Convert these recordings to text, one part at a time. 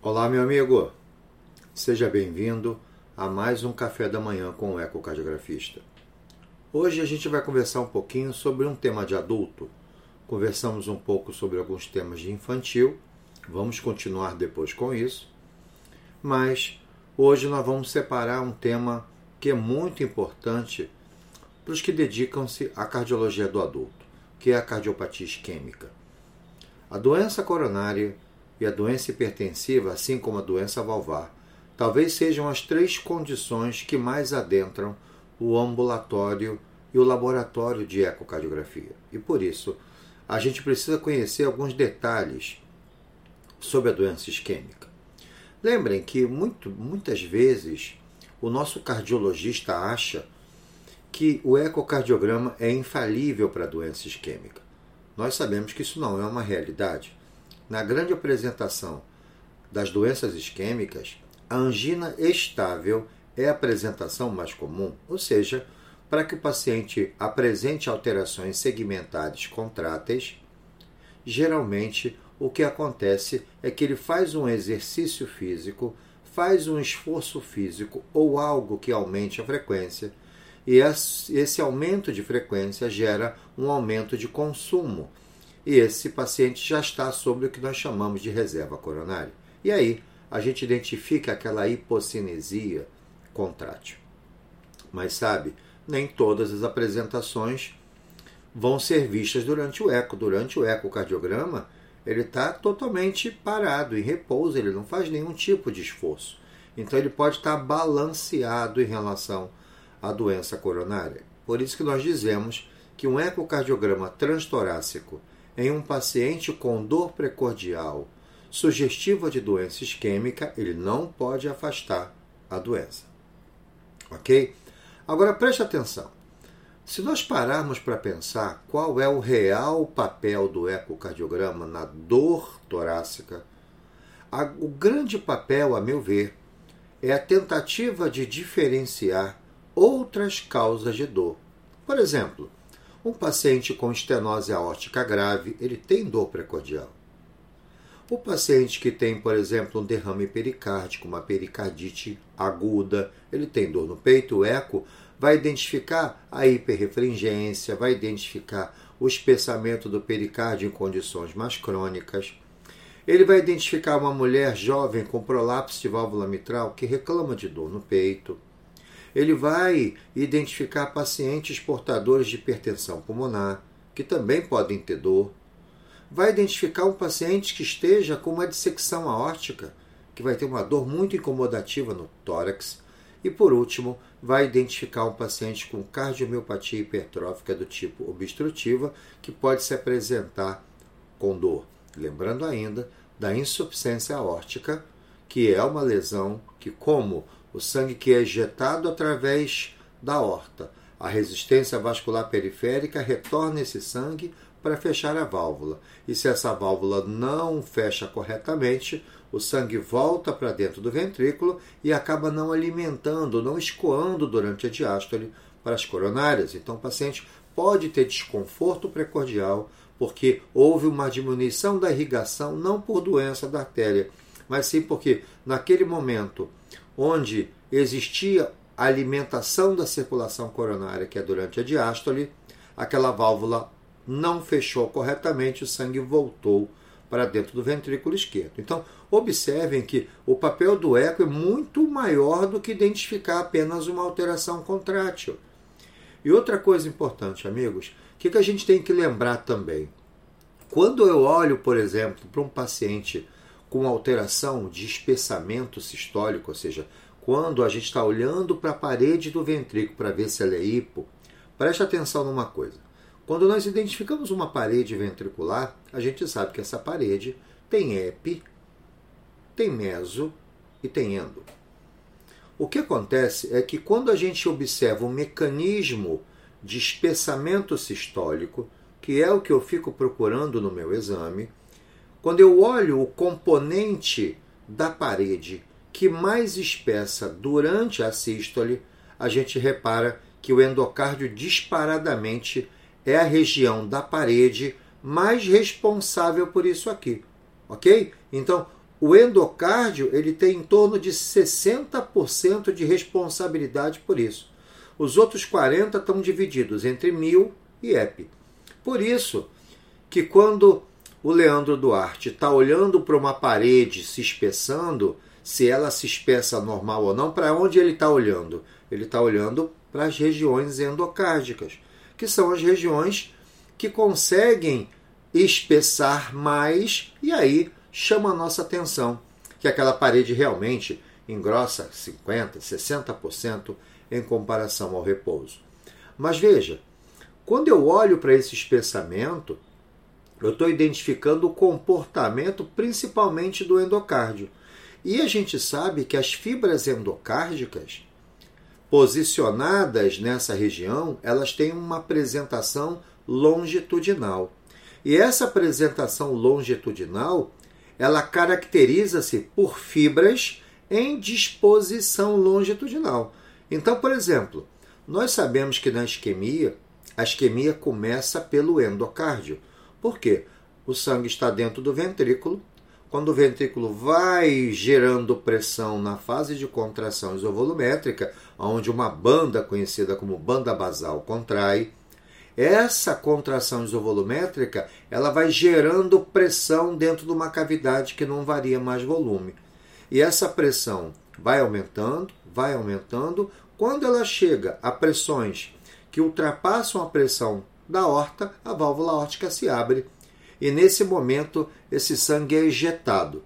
Olá, meu amigo. Seja bem-vindo a mais um café da manhã com o ecocardiografista. Hoje a gente vai conversar um pouquinho sobre um tema de adulto. Conversamos um pouco sobre alguns temas de infantil. Vamos continuar depois com isso. Mas hoje nós vamos separar um tema que é muito importante para os que dedicam-se à cardiologia do adulto, que é a cardiopatia isquêmica. A doença coronária e a doença hipertensiva, assim como a doença valvar, talvez sejam as três condições que mais adentram o ambulatório e o laboratório de ecocardiografia. E por isso, a gente precisa conhecer alguns detalhes sobre a doença isquêmica. Lembrem que muito, muitas vezes o nosso cardiologista acha que o ecocardiograma é infalível para a doença isquêmica. Nós sabemos que isso não é uma realidade. Na grande apresentação das doenças isquêmicas, a angina estável é a apresentação mais comum, ou seja, para que o paciente apresente alterações segmentares contráteis, geralmente o que acontece é que ele faz um exercício físico, faz um esforço físico ou algo que aumente a frequência, e esse aumento de frequência gera um aumento de consumo e esse paciente já está sobre o que nós chamamos de reserva coronária. E aí a gente identifica aquela hipocinesia contrátil. Mas sabe, nem todas as apresentações vão ser vistas durante o eco. Durante o ecocardiograma, ele está totalmente parado, em repouso, ele não faz nenhum tipo de esforço. Então ele pode estar balanceado em relação à doença coronária. Por isso que nós dizemos que um ecocardiograma transtorácico em um paciente com dor precordial sugestiva de doença isquêmica, ele não pode afastar a doença. Ok? Agora preste atenção. Se nós pararmos para pensar qual é o real papel do ecocardiograma na dor torácica, a, o grande papel, a meu ver, é a tentativa de diferenciar outras causas de dor. Por exemplo, um paciente com estenose aórtica grave, ele tem dor precordial. O paciente que tem, por exemplo, um derrame pericárdico, uma pericardite aguda, ele tem dor no peito, o eco vai identificar a hiperrefringência, vai identificar o espessamento do pericárdio em condições mais crônicas. Ele vai identificar uma mulher jovem com prolapso de válvula mitral que reclama de dor no peito. Ele vai identificar pacientes portadores de hipertensão pulmonar, que também podem ter dor. Vai identificar um paciente que esteja com uma dissecção aórtica, que vai ter uma dor muito incomodativa no tórax. E por último, vai identificar um paciente com cardiomiopatia hipertrófica do tipo obstrutiva, que pode se apresentar com dor. Lembrando ainda da insuficiência aórtica, que é uma lesão que, como o sangue que é ejetado através da horta. A resistência vascular periférica retorna esse sangue para fechar a válvula. E se essa válvula não fecha corretamente, o sangue volta para dentro do ventrículo e acaba não alimentando, não escoando durante a diástole para as coronárias. Então o paciente pode ter desconforto precordial porque houve uma diminuição da irrigação, não por doença da artéria, mas sim porque naquele momento onde existia a alimentação da circulação coronária, que é durante a diástole, aquela válvula não fechou corretamente, o sangue voltou para dentro do ventrículo esquerdo. Então, observem que o papel do eco é muito maior do que identificar apenas uma alteração contrátil. E outra coisa importante, amigos, o que, que a gente tem que lembrar também? Quando eu olho, por exemplo, para um paciente com alteração de espessamento sistólico, ou seja, quando a gente está olhando para a parede do ventrículo para ver se ela é hipo, preste atenção numa coisa. Quando nós identificamos uma parede ventricular, a gente sabe que essa parede tem epi, tem meso e tem endo. O que acontece é que quando a gente observa um mecanismo de espessamento sistólico, que é o que eu fico procurando no meu exame, quando eu olho o componente da parede que mais espessa durante a sístole, a gente repara que o endocárdio disparadamente é a região da parede mais responsável por isso aqui, ok? Então, o endocárdio ele tem em torno de 60% de responsabilidade por isso. Os outros 40 estão divididos entre mil e EP. Por isso que quando o Leandro Duarte está olhando para uma parede se espessando, se ela se espessa normal ou não, para onde ele está olhando? Ele está olhando para as regiões endocárdicas, que são as regiões que conseguem espessar mais e aí chama a nossa atenção que aquela parede realmente engrossa 50%, 60% em comparação ao repouso. Mas veja, quando eu olho para esse espessamento, eu estou identificando o comportamento principalmente do endocárdio. E a gente sabe que as fibras endocárdicas, posicionadas nessa região, elas têm uma apresentação longitudinal. E essa apresentação longitudinal, ela caracteriza-se por fibras em disposição longitudinal. Então, por exemplo, nós sabemos que na isquemia, a isquemia começa pelo endocárdio. Por quê? O sangue está dentro do ventrículo. Quando o ventrículo vai gerando pressão na fase de contração isovolumétrica, onde uma banda conhecida como banda basal contrai, essa contração isovolumétrica ela vai gerando pressão dentro de uma cavidade que não varia mais volume. E essa pressão vai aumentando, vai aumentando. Quando ela chega a pressões que ultrapassam a pressão da horta, a válvula órtica se abre e nesse momento esse sangue é ejetado.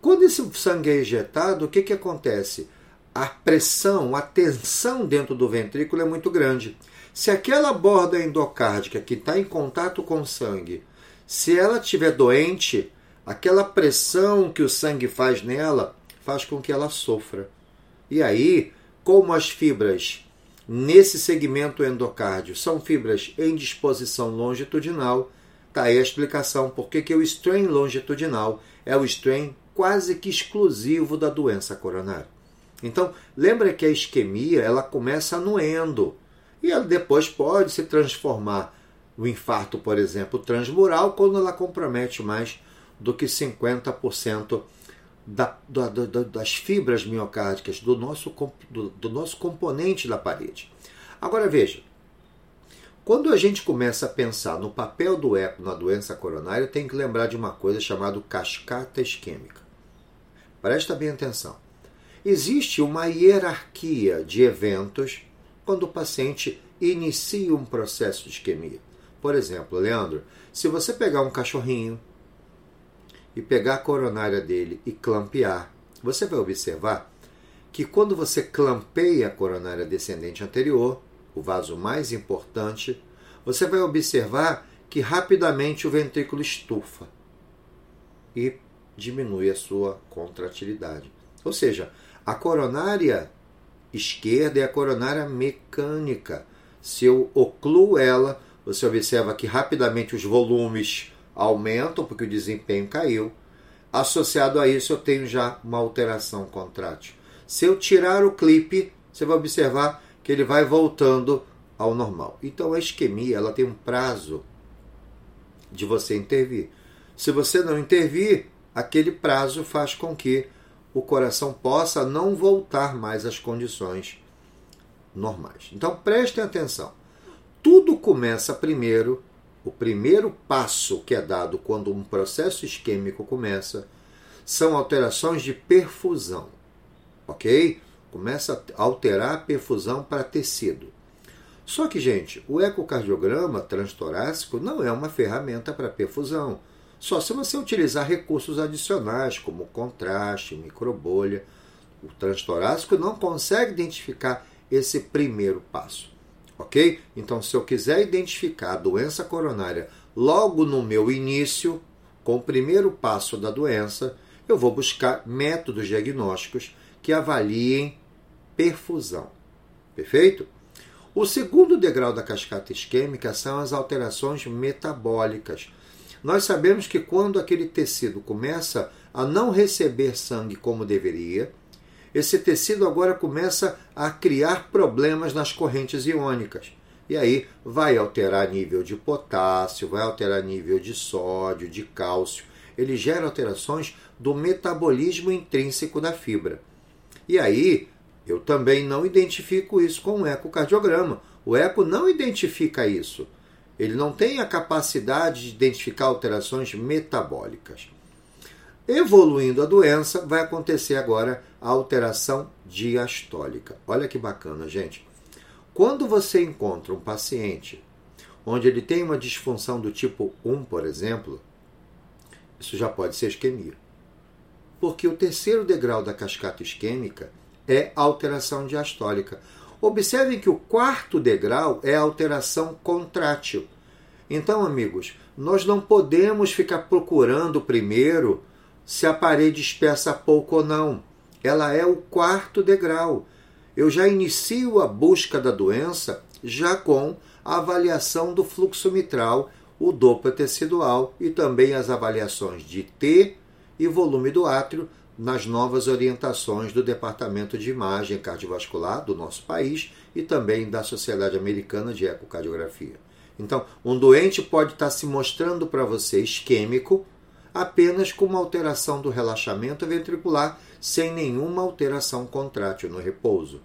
Quando esse sangue é ejetado, o que, que acontece? A pressão, a tensão dentro do ventrículo é muito grande. Se aquela borda endocárdica que está em contato com o sangue, se ela estiver doente, aquela pressão que o sangue faz nela faz com que ela sofra. E aí, como as fibras nesse segmento endocárdio são fibras em disposição longitudinal, está aí a explicação por que o strain longitudinal é o strain quase que exclusivo da doença coronária. Então, lembra que a isquemia ela começa no endo e ela depois pode se transformar o infarto, por exemplo, transmural, quando ela compromete mais do que 50% da, da, da, das fibras miocárdicas do nosso, do, do nosso componente da parede. Agora veja, quando a gente começa a pensar no papel do eco na doença coronária, tem que lembrar de uma coisa chamada cascata isquêmica. Presta bem atenção. Existe uma hierarquia de eventos quando o paciente inicia um processo de isquemia. Por exemplo, Leandro, se você pegar um cachorrinho e pegar a coronária dele e clampear, você vai observar que quando você clampeia a coronária descendente anterior, o vaso mais importante, você vai observar que rapidamente o ventrículo estufa e diminui a sua contratilidade. Ou seja, a coronária esquerda é a coronária mecânica. Se eu ocluo ela, você observa que rapidamente os volumes aumentam porque o desempenho caiu. Associado a isso, eu tenho já uma alteração contrátil. Se eu tirar o clipe, você vai observar que ele vai voltando ao normal. Então a isquemia ela tem um prazo de você intervir. Se você não intervir, aquele prazo faz com que o coração possa não voltar mais às condições normais. Então prestem atenção. Tudo começa primeiro, o primeiro passo que é dado quando um processo isquêmico começa são alterações de perfusão. OK? Começa a alterar a perfusão para tecido. Só que, gente, o ecocardiograma transtorácico não é uma ferramenta para perfusão só se você utilizar recursos adicionais, como contraste, microbolha. O transtorácico não consegue identificar esse primeiro passo. Ok? Então, se eu quiser identificar a doença coronária logo no meu início, com o primeiro passo da doença, eu vou buscar métodos diagnósticos que avaliem perfusão. Perfeito? O segundo degrau da cascata isquêmica são as alterações metabólicas nós sabemos que quando aquele tecido começa a não receber sangue como deveria, esse tecido agora começa a criar problemas nas correntes iônicas. E aí vai alterar nível de potássio, vai alterar nível de sódio, de cálcio. ele gera alterações do metabolismo intrínseco da fibra. E aí, eu também não identifico isso com o ecocardiograma. O eco não identifica isso. Ele não tem a capacidade de identificar alterações metabólicas. Evoluindo a doença, vai acontecer agora a alteração diastólica. Olha que bacana, gente. Quando você encontra um paciente onde ele tem uma disfunção do tipo 1, por exemplo, isso já pode ser isquemia. Porque o terceiro degrau da cascata isquêmica é alteração diastólica. Observem que o quarto degrau é alteração contrátil. Então, amigos, nós não podemos ficar procurando primeiro se a parede espessa pouco ou não. Ela é o quarto degrau. Eu já inicio a busca da doença já com a avaliação do fluxo mitral, o Doppler tecidual e também as avaliações de T e volume do átrio nas novas orientações do Departamento de Imagem Cardiovascular do nosso país e também da Sociedade Americana de Ecocardiografia. Então, um doente pode estar se mostrando para você isquêmico apenas com uma alteração do relaxamento ventricular sem nenhuma alteração contrátil no repouso.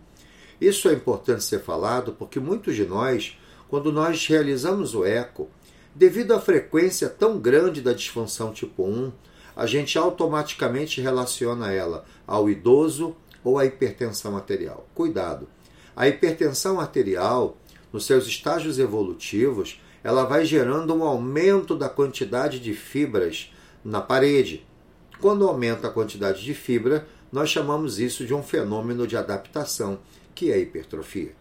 Isso é importante ser falado porque muitos de nós quando nós realizamos o eco, devido à frequência tão grande da disfunção tipo 1, a gente automaticamente relaciona ela ao idoso ou à hipertensão arterial. Cuidado! A hipertensão arterial, nos seus estágios evolutivos, ela vai gerando um aumento da quantidade de fibras na parede. Quando aumenta a quantidade de fibra, nós chamamos isso de um fenômeno de adaptação, que é a hipertrofia.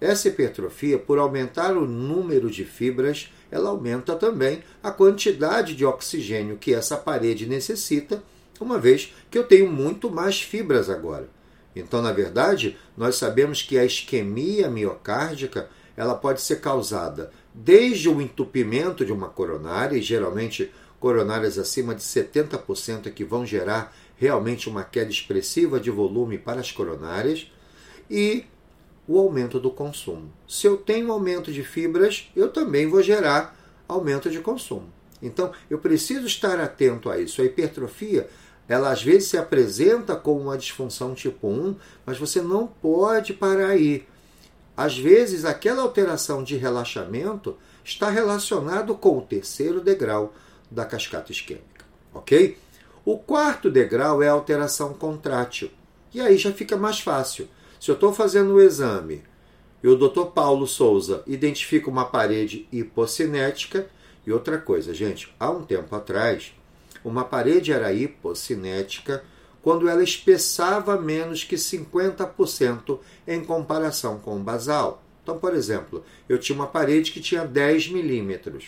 Essa hipertrofia, por aumentar o número de fibras, ela aumenta também a quantidade de oxigênio que essa parede necessita, uma vez que eu tenho muito mais fibras agora. Então, na verdade, nós sabemos que a isquemia miocárdica ela pode ser causada desde o entupimento de uma coronária, e geralmente coronárias acima de 70% que vão gerar realmente uma queda expressiva de volume para as coronárias, e o aumento do consumo. Se eu tenho aumento de fibras, eu também vou gerar aumento de consumo. Então, eu preciso estar atento a isso. A hipertrofia, ela às vezes se apresenta como uma disfunção tipo 1, mas você não pode parar aí. Às vezes, aquela alteração de relaxamento está relacionado com o terceiro degrau da cascata isquêmica, ok? O quarto degrau é a alteração contrátil. E aí já fica mais fácil. Se eu estou fazendo o exame e o Dr. Paulo Souza identifica uma parede hipocinética, e outra coisa, gente, há um tempo atrás, uma parede era hipocinética quando ela espessava menos que 50% em comparação com o basal. Então, por exemplo, eu tinha uma parede que tinha 10 milímetros.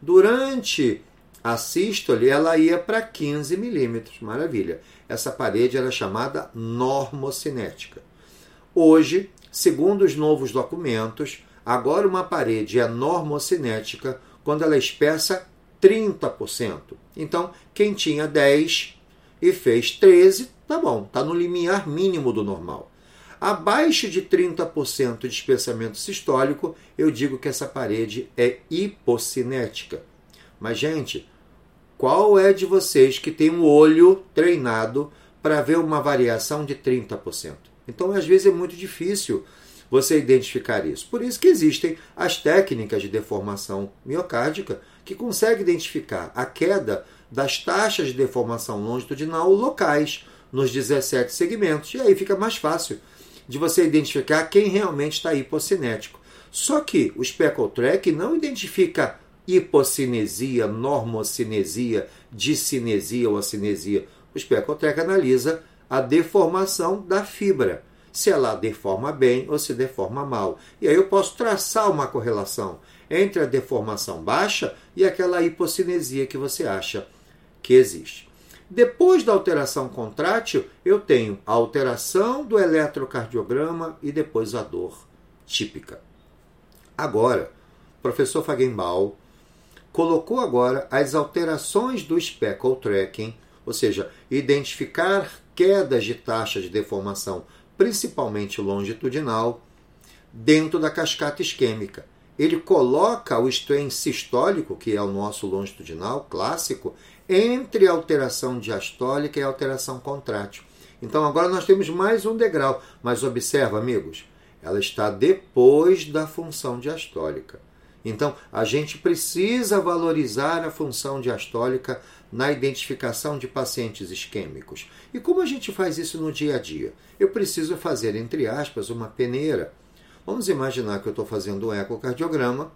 Durante a sístole, ela ia para 15 milímetros. Maravilha. Essa parede era chamada normocinética. Hoje, segundo os novos documentos, agora uma parede é normocinética quando ela espessa 30%. Então, quem tinha 10 e fez 13, tá bom, tá no limiar mínimo do normal. Abaixo de 30% de espessamento sistólico, eu digo que essa parede é hipocinética. Mas, gente, qual é de vocês que tem um olho treinado para ver uma variação de 30%? Então, às vezes, é muito difícil você identificar isso. Por isso que existem as técnicas de deformação miocárdica que conseguem identificar a queda das taxas de deformação longitudinal locais nos 17 segmentos. E aí fica mais fácil de você identificar quem realmente está hipocinético. Só que o Speckle Track não identifica hipocinesia, normocinesia, discinesia ou acinesia. O Track analisa a deformação da fibra, se ela deforma bem ou se deforma mal. E aí eu posso traçar uma correlação entre a deformação baixa e aquela hipocinesia que você acha que existe. Depois da alteração contrátil, eu tenho a alteração do eletrocardiograma e depois a dor típica. Agora, professor Fagenbaum colocou agora as alterações do speckle tracking, ou seja, identificar quedas de taxa de deformação, principalmente longitudinal, dentro da cascata isquêmica. Ele coloca o strain sistólico, que é o nosso longitudinal clássico, entre alteração diastólica e alteração contrátil. Então agora nós temos mais um degrau, mas observa, amigos, ela está depois da função diastólica. Então a gente precisa valorizar a função diastólica na identificação de pacientes isquêmicos. E como a gente faz isso no dia a dia? Eu preciso fazer, entre aspas, uma peneira. Vamos imaginar que eu estou fazendo um ecocardiograma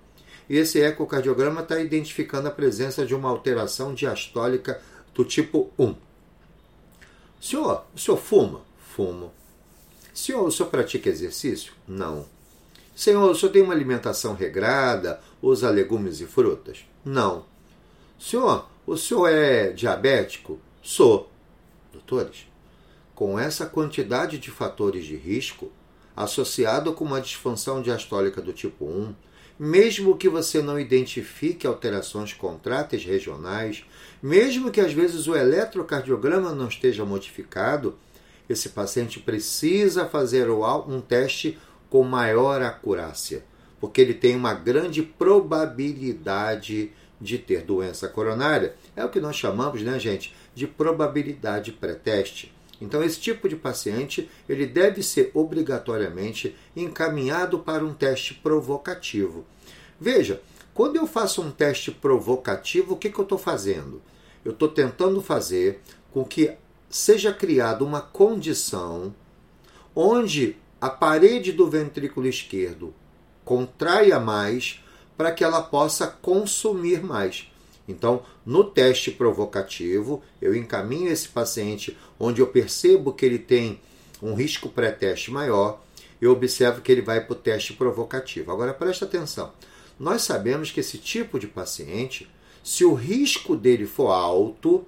e esse ecocardiograma está identificando a presença de uma alteração diastólica do tipo 1. Senhor, o senhor fuma? Fumo. Senhor, o senhor pratica exercício? Não. Senhor, o senhor tem uma alimentação regrada? Usa legumes e frutas? Não. Senhor, o senhor é diabético? Sou. Doutores, com essa quantidade de fatores de risco, associado com uma disfunção diastólica do tipo 1, mesmo que você não identifique alterações contráteis regionais, mesmo que às vezes o eletrocardiograma não esteja modificado, esse paciente precisa fazer um teste com maior acurácia, porque ele tem uma grande probabilidade de ter doença coronária. É o que nós chamamos, né, gente, de probabilidade pré-teste. Então, esse tipo de paciente ele deve ser obrigatoriamente encaminhado para um teste provocativo. Veja, quando eu faço um teste provocativo, o que, que eu estou fazendo? Eu estou tentando fazer com que seja criada uma condição onde a parede do ventrículo esquerdo contraia mais para que ela possa consumir mais. Então, no teste provocativo, eu encaminho esse paciente onde eu percebo que ele tem um risco pré-teste maior, eu observo que ele vai para o teste provocativo. Agora, presta atenção. Nós sabemos que esse tipo de paciente, se o risco dele for alto,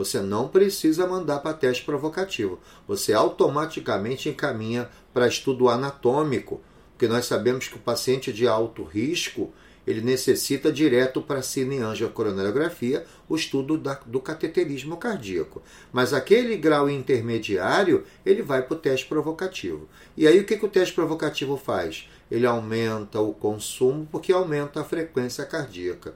você não precisa mandar para teste provocativo. Você automaticamente encaminha para estudo anatômico, porque nós sabemos que o paciente de alto risco, ele necessita direto para cineangiocoronerografia o estudo da, do cateterismo cardíaco. Mas aquele grau intermediário, ele vai para o teste provocativo. E aí o que, que o teste provocativo faz? Ele aumenta o consumo porque aumenta a frequência cardíaca.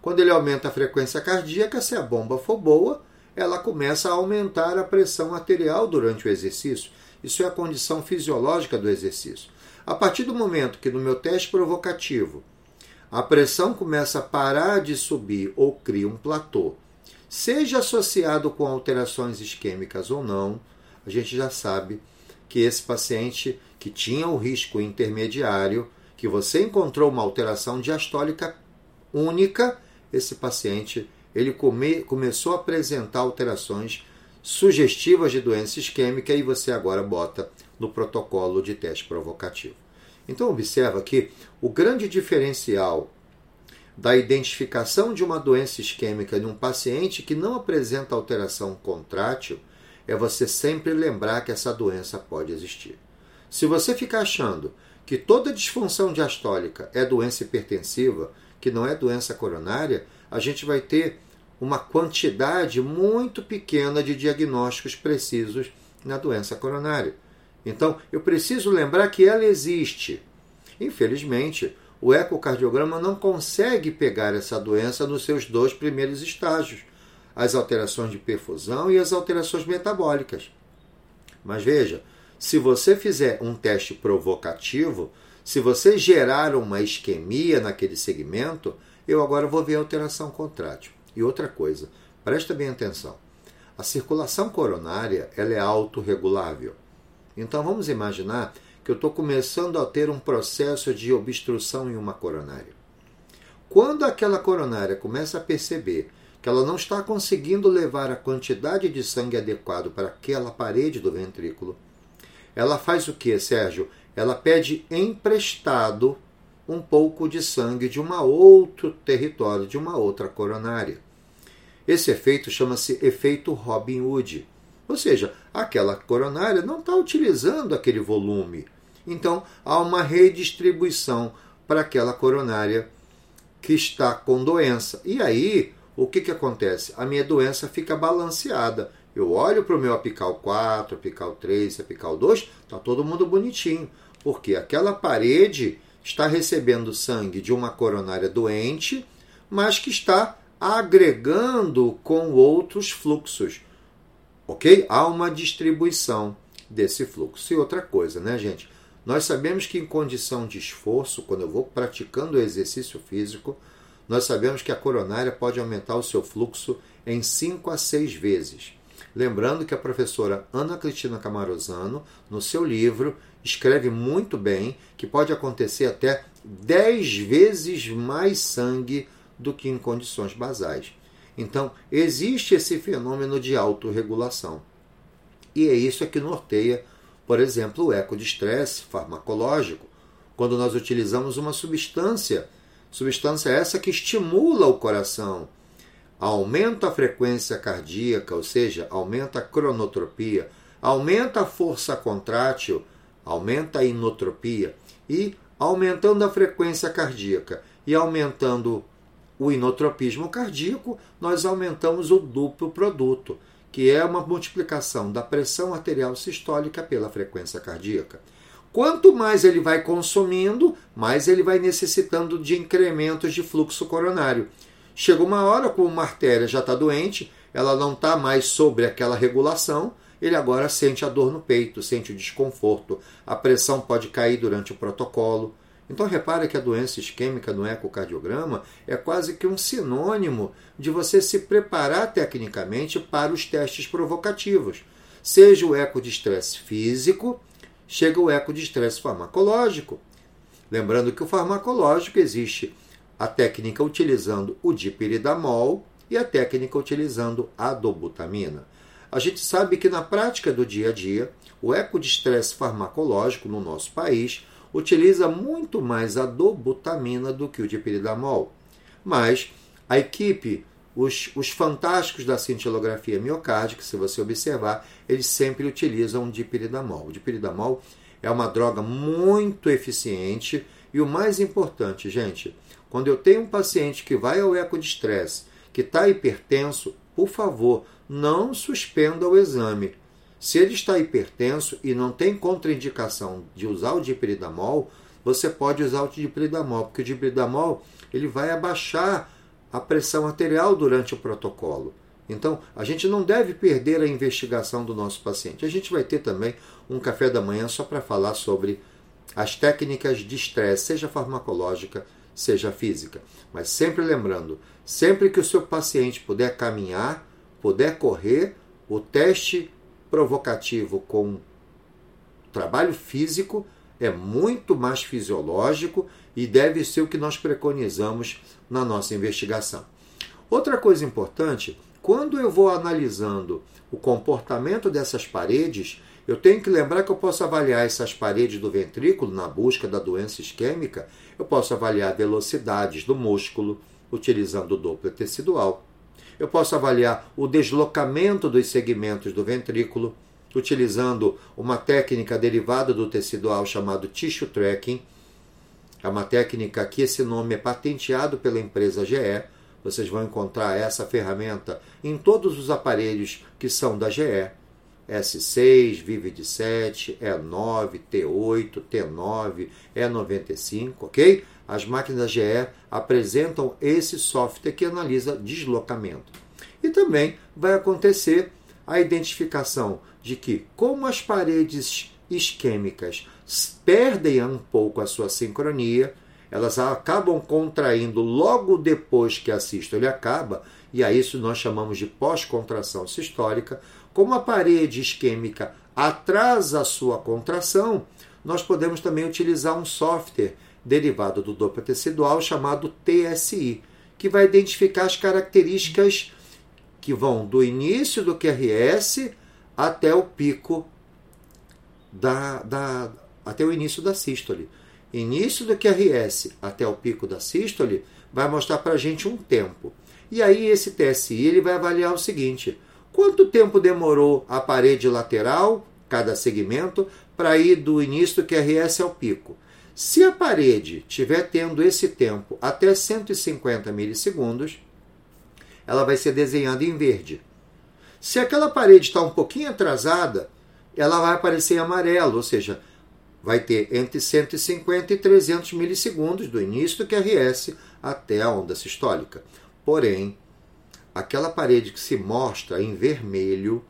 Quando ele aumenta a frequência cardíaca, se a bomba for boa, ela começa a aumentar a pressão arterial durante o exercício. Isso é a condição fisiológica do exercício. A partir do momento que no meu teste provocativo a pressão começa a parar de subir ou cria um platô, seja associado com alterações isquêmicas ou não, a gente já sabe que esse paciente que tinha o risco intermediário, que você encontrou uma alteração diastólica única, esse paciente ele come, começou a apresentar alterações sugestivas de doença isquêmica e você agora bota no protocolo de teste provocativo. Então observa que o grande diferencial da identificação de uma doença isquêmica em um paciente que não apresenta alteração contrátil é você sempre lembrar que essa doença pode existir. Se você ficar achando que toda disfunção diastólica é doença hipertensiva, que não é doença coronária, a gente vai ter uma quantidade muito pequena de diagnósticos precisos na doença coronária. Então, eu preciso lembrar que ela existe. Infelizmente, o ecocardiograma não consegue pegar essa doença nos seus dois primeiros estágios, as alterações de perfusão e as alterações metabólicas. Mas veja, se você fizer um teste provocativo, se você gerar uma isquemia naquele segmento, eu agora vou ver a alteração contrátil. E outra coisa, presta bem atenção. A circulação coronária ela é autorregulável. Então vamos imaginar que eu estou começando a ter um processo de obstrução em uma coronária. Quando aquela coronária começa a perceber que ela não está conseguindo levar a quantidade de sangue adequado para aquela parede do ventrículo, ela faz o que, Sérgio? Ela pede emprestado um pouco de sangue de um outro território, de uma outra coronária. Esse efeito chama-se efeito Robin Hood. Ou seja, aquela coronária não está utilizando aquele volume. Então há uma redistribuição para aquela coronária que está com doença. E aí, o que, que acontece? A minha doença fica balanceada. Eu olho para o meu apical 4, apical 3, apical 2, está todo mundo bonitinho. Porque aquela parede está recebendo sangue de uma coronária doente, mas que está agregando com outros fluxos. Ok? Há uma distribuição desse fluxo. E outra coisa, né, gente? Nós sabemos que em condição de esforço, quando eu vou praticando o exercício físico, nós sabemos que a coronária pode aumentar o seu fluxo em 5 a 6 vezes. Lembrando que a professora Ana Cristina Camarosano, no seu livro, escreve muito bem que pode acontecer até 10 vezes mais sangue do que em condições basais. Então, existe esse fenômeno de autorregulação. E é isso que norteia, por exemplo, o eco de estresse farmacológico, quando nós utilizamos uma substância, substância essa que estimula o coração, aumenta a frequência cardíaca, ou seja, aumenta a cronotropia, aumenta a força contrátil, aumenta a inotropia e aumentando a frequência cardíaca e aumentando o inotropismo cardíaco, nós aumentamos o duplo produto, que é uma multiplicação da pressão arterial sistólica pela frequência cardíaca. Quanto mais ele vai consumindo, mais ele vai necessitando de incrementos de fluxo coronário. Chega uma hora, como uma artéria já está doente, ela não está mais sobre aquela regulação, ele agora sente a dor no peito, sente o desconforto, a pressão pode cair durante o protocolo. Então repare que a doença isquêmica no ecocardiograma é quase que um sinônimo de você se preparar tecnicamente para os testes provocativos. Seja o eco de estresse físico, chega o eco de estresse farmacológico. Lembrando que o farmacológico existe a técnica utilizando o dipiridamol e a técnica utilizando a dobutamina. A gente sabe que na prática do dia a dia, o eco de estresse farmacológico no nosso país utiliza muito mais a dobutamina do que o dipiridamol. Mas a equipe, os, os fantásticos da cintilografia miocárdica, se você observar, eles sempre utilizam o dipiridamol. O dipiridamol é uma droga muito eficiente e o mais importante, gente, quando eu tenho um paciente que vai ao eco de estresse, que está hipertenso, por favor, não suspenda o exame. Se ele está hipertenso e não tem contraindicação de usar o dipridamol, você pode usar o dipridamol, porque o dipridamol ele vai abaixar a pressão arterial durante o protocolo. Então, a gente não deve perder a investigação do nosso paciente. A gente vai ter também um café da manhã só para falar sobre as técnicas de estresse, seja farmacológica, seja física. Mas sempre lembrando, sempre que o seu paciente puder caminhar, puder correr, o teste provocativo com trabalho físico é muito mais fisiológico e deve ser o que nós preconizamos na nossa investigação. Outra coisa importante, quando eu vou analisando o comportamento dessas paredes, eu tenho que lembrar que eu posso avaliar essas paredes do ventrículo na busca da doença isquêmica. Eu posso avaliar velocidades do músculo utilizando o Doppler tecidual. Eu posso avaliar o deslocamento dos segmentos do ventrículo utilizando uma técnica derivada do tecidual chamado tissue tracking. É uma técnica que esse nome é patenteado pela empresa GE. Vocês vão encontrar essa ferramenta em todos os aparelhos que são da GE. S6, Vivid 7, E9, T8, T9, E95, ok? As máquinas GE apresentam esse software que analisa deslocamento. E também vai acontecer a identificação de que, como as paredes isquêmicas perdem um pouco a sua sincronia, elas acabam contraindo logo depois que a sístole acaba, e a isso nós chamamos de pós-contração sistólica, como a parede isquêmica atrasa a sua contração, nós podemos também utilizar um software derivado do Doppler tecidual chamado TSI, que vai identificar as características que vão do início do QRS até o pico da, da até o início da sístole. Início do QRS até o pico da sístole vai mostrar para a gente um tempo. E aí esse TSI ele vai avaliar o seguinte: Quanto tempo demorou a parede lateral, cada segmento, para ir do início do QRS ao pico? Se a parede estiver tendo esse tempo até 150 milissegundos, ela vai ser desenhada em verde. Se aquela parede está um pouquinho atrasada, ela vai aparecer em amarelo, ou seja, vai ter entre 150 e 300 milissegundos do início do QRS até a onda sistólica. Porém, aquela parede que se mostra em vermelho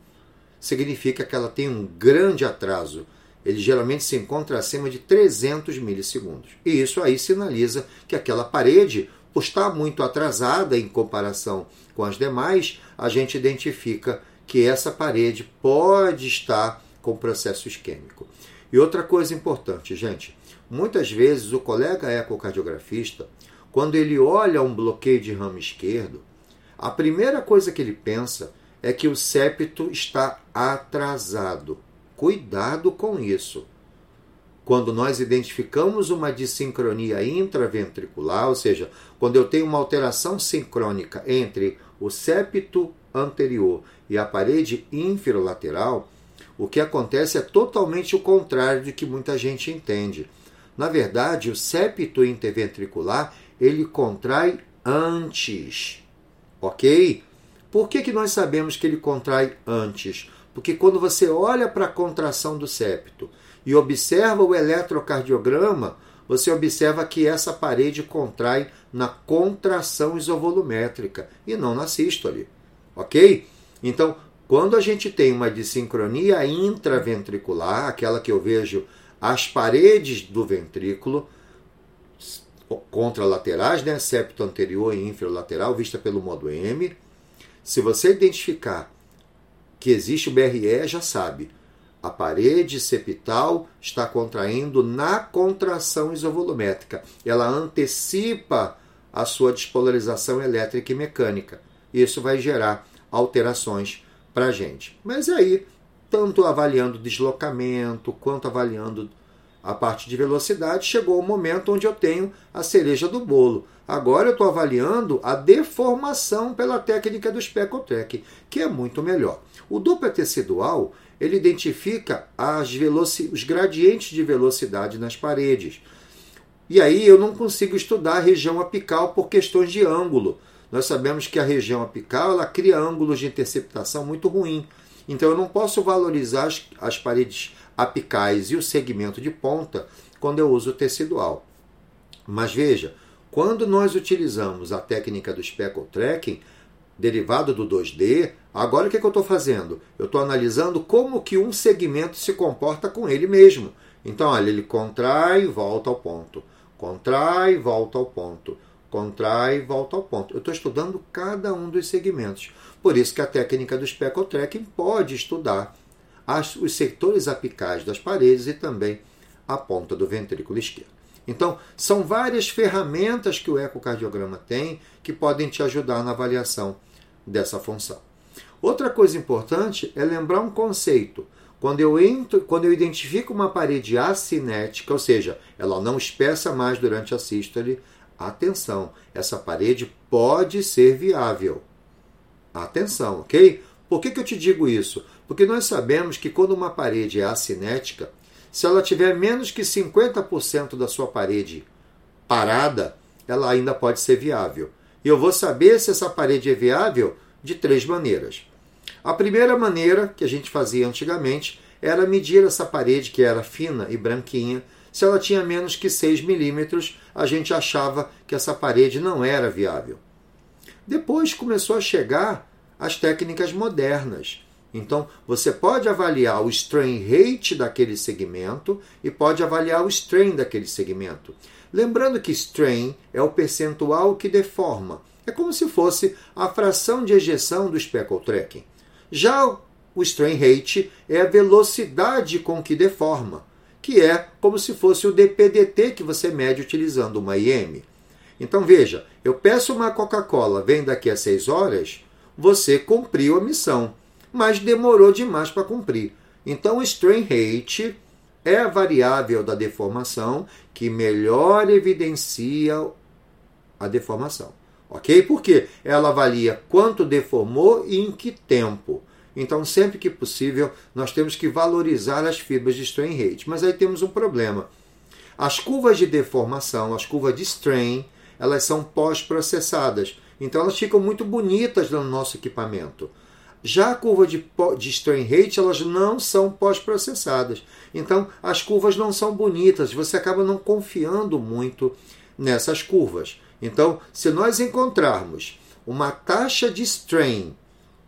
significa que ela tem um grande atraso. Ele geralmente se encontra acima de 300 milissegundos. E isso aí sinaliza que aquela parede, por estar muito atrasada em comparação com as demais, a gente identifica que essa parede pode estar com processo isquêmico. E outra coisa importante, gente, muitas vezes o colega ecocardiografista, quando ele olha um bloqueio de ramo esquerdo, a primeira coisa que ele pensa é que o septo está atrasado. Cuidado com isso. Quando nós identificamos uma dissincronia intraventricular, ou seja, quando eu tenho uma alteração sincrônica entre o septo anterior e a parede inferolateral, o que acontece é totalmente o contrário do que muita gente entende. Na verdade, o septo interventricular ele contrai antes, ok? Por que, que nós sabemos que ele contrai antes? Porque quando você olha para a contração do septo e observa o eletrocardiograma, você observa que essa parede contrai na contração isovolumétrica e não na sístole, ok? Então, quando a gente tem uma dissincronia intraventricular, aquela que eu vejo as paredes do ventrículo contralaterais, né, septo anterior e infralateral, vista pelo modo M, se você identificar que existe o BRE, já sabe, a parede septal está contraindo na contração isovolumétrica. Ela antecipa a sua despolarização elétrica e mecânica. Isso vai gerar alterações para a gente. Mas aí, tanto avaliando deslocamento quanto avaliando a parte de velocidade, chegou o momento onde eu tenho a cereja do bolo. Agora eu estou avaliando a deformação pela técnica do Speckle Track, que é muito melhor. O Doppler tecidual ele identifica os gradientes de velocidade nas paredes. E aí eu não consigo estudar a região apical por questões de ângulo. Nós sabemos que a região apical ela cria ângulos de interceptação muito ruim. Então eu não posso valorizar as, as paredes apicais e o segmento de ponta quando eu uso o tecidual. Mas veja, quando nós utilizamos a técnica do speckle tracking, derivado do 2D, agora o que, é que eu estou fazendo? Eu estou analisando como que um segmento se comporta com ele mesmo. Então, olha, ele contrai e volta ao ponto. Contrai e volta ao ponto contrai e volta ao ponto. Eu estou estudando cada um dos segmentos. Por isso que a técnica do speckle tracking pode estudar as, os setores apicais das paredes e também a ponta do ventrículo esquerdo. Então, são várias ferramentas que o ecocardiograma tem que podem te ajudar na avaliação dessa função. Outra coisa importante é lembrar um conceito. Quando eu, entro, quando eu identifico uma parede acinética, ou seja, ela não espessa mais durante a sístole, Atenção, essa parede pode ser viável. Atenção, ok? Por que, que eu te digo isso? Porque nós sabemos que quando uma parede é acinética, se ela tiver menos que 50% da sua parede parada, ela ainda pode ser viável. E eu vou saber se essa parede é viável de três maneiras. A primeira maneira que a gente fazia antigamente era medir essa parede que era fina e branquinha se ela tinha menos que 6 milímetros, a gente achava que essa parede não era viável. Depois começou a chegar as técnicas modernas. Então, você pode avaliar o strain rate daquele segmento e pode avaliar o strain daquele segmento. Lembrando que strain é o percentual que deforma. É como se fosse a fração de ejeção do speckle tracking. Já o strain rate é a velocidade com que deforma que é como se fosse o DPDT que você mede utilizando uma IM. Então veja, eu peço uma Coca-Cola, vem daqui a 6 horas, você cumpriu a missão, mas demorou demais para cumprir. Então o strain rate é a variável da deformação que melhor evidencia a deformação. Ok? Porque ela avalia quanto deformou e em que tempo. Então, sempre que possível, nós temos que valorizar as fibras de strain rate. Mas aí temos um problema. As curvas de deformação, as curvas de strain, elas são pós-processadas. Então, elas ficam muito bonitas no nosso equipamento. Já a curva de, de strain rate, elas não são pós-processadas. Então, as curvas não são bonitas. Você acaba não confiando muito nessas curvas. Então, se nós encontrarmos uma taxa de strain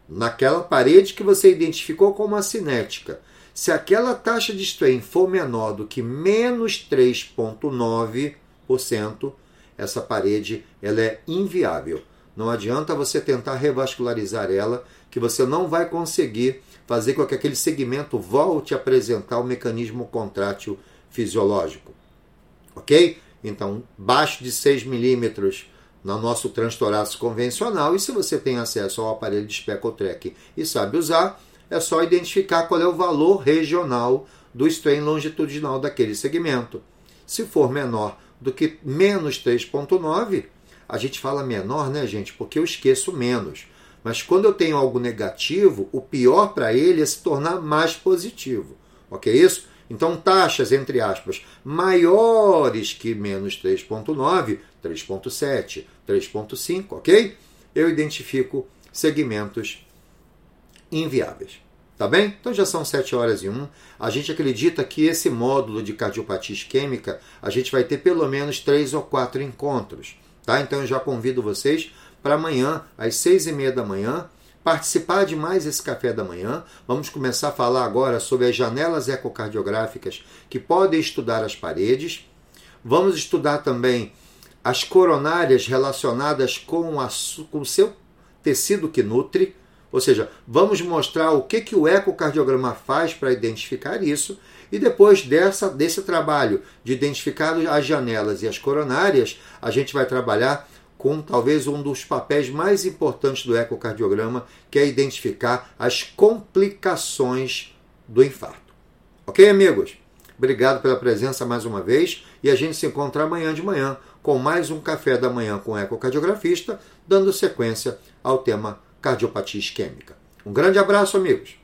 naquela parede que você identificou como a cinética. Se aquela taxa de strain for menor do que menos 3,9%, essa parede ela é inviável. Não adianta você tentar revascularizar ela, que você não vai conseguir fazer com que aquele segmento volte a apresentar o mecanismo contrátil fisiológico. Ok? Então, baixo de 6 milímetros no nosso transtorácico convencional, e se você tem acesso ao aparelho de Specotrek e sabe usar, é só identificar qual é o valor regional do strain longitudinal daquele segmento. Se for menor do que menos 3,9, a gente fala menor, né, gente? Porque eu esqueço menos. Mas quando eu tenho algo negativo, o pior para ele é se tornar mais positivo. Ok? Isso? Então, taxas, entre aspas, maiores que menos 3,9, 3,7, 3,5, ok? Eu identifico segmentos inviáveis. Tá bem? Então já são 7 horas e 1. A gente acredita que esse módulo de cardiopatia isquêmica a gente vai ter pelo menos 3 ou 4 encontros. Tá? Então eu já convido vocês para amanhã, às 6 e meia da manhã, participar de mais esse café da manhã. Vamos começar a falar agora sobre as janelas ecocardiográficas que podem estudar as paredes. Vamos estudar também as coronárias relacionadas com o seu tecido que nutre. Ou seja, vamos mostrar o que, que o ecocardiograma faz para identificar isso, e depois dessa, desse trabalho de identificar as janelas e as coronárias, a gente vai trabalhar com talvez um dos papéis mais importantes do ecocardiograma, que é identificar as complicações do infarto. Ok, amigos? Obrigado pela presença mais uma vez e a gente se encontra amanhã de manhã com mais um café da manhã com o ecocardiografista, dando sequência ao tema cardiopatia isquêmica. Um grande abraço, amigos.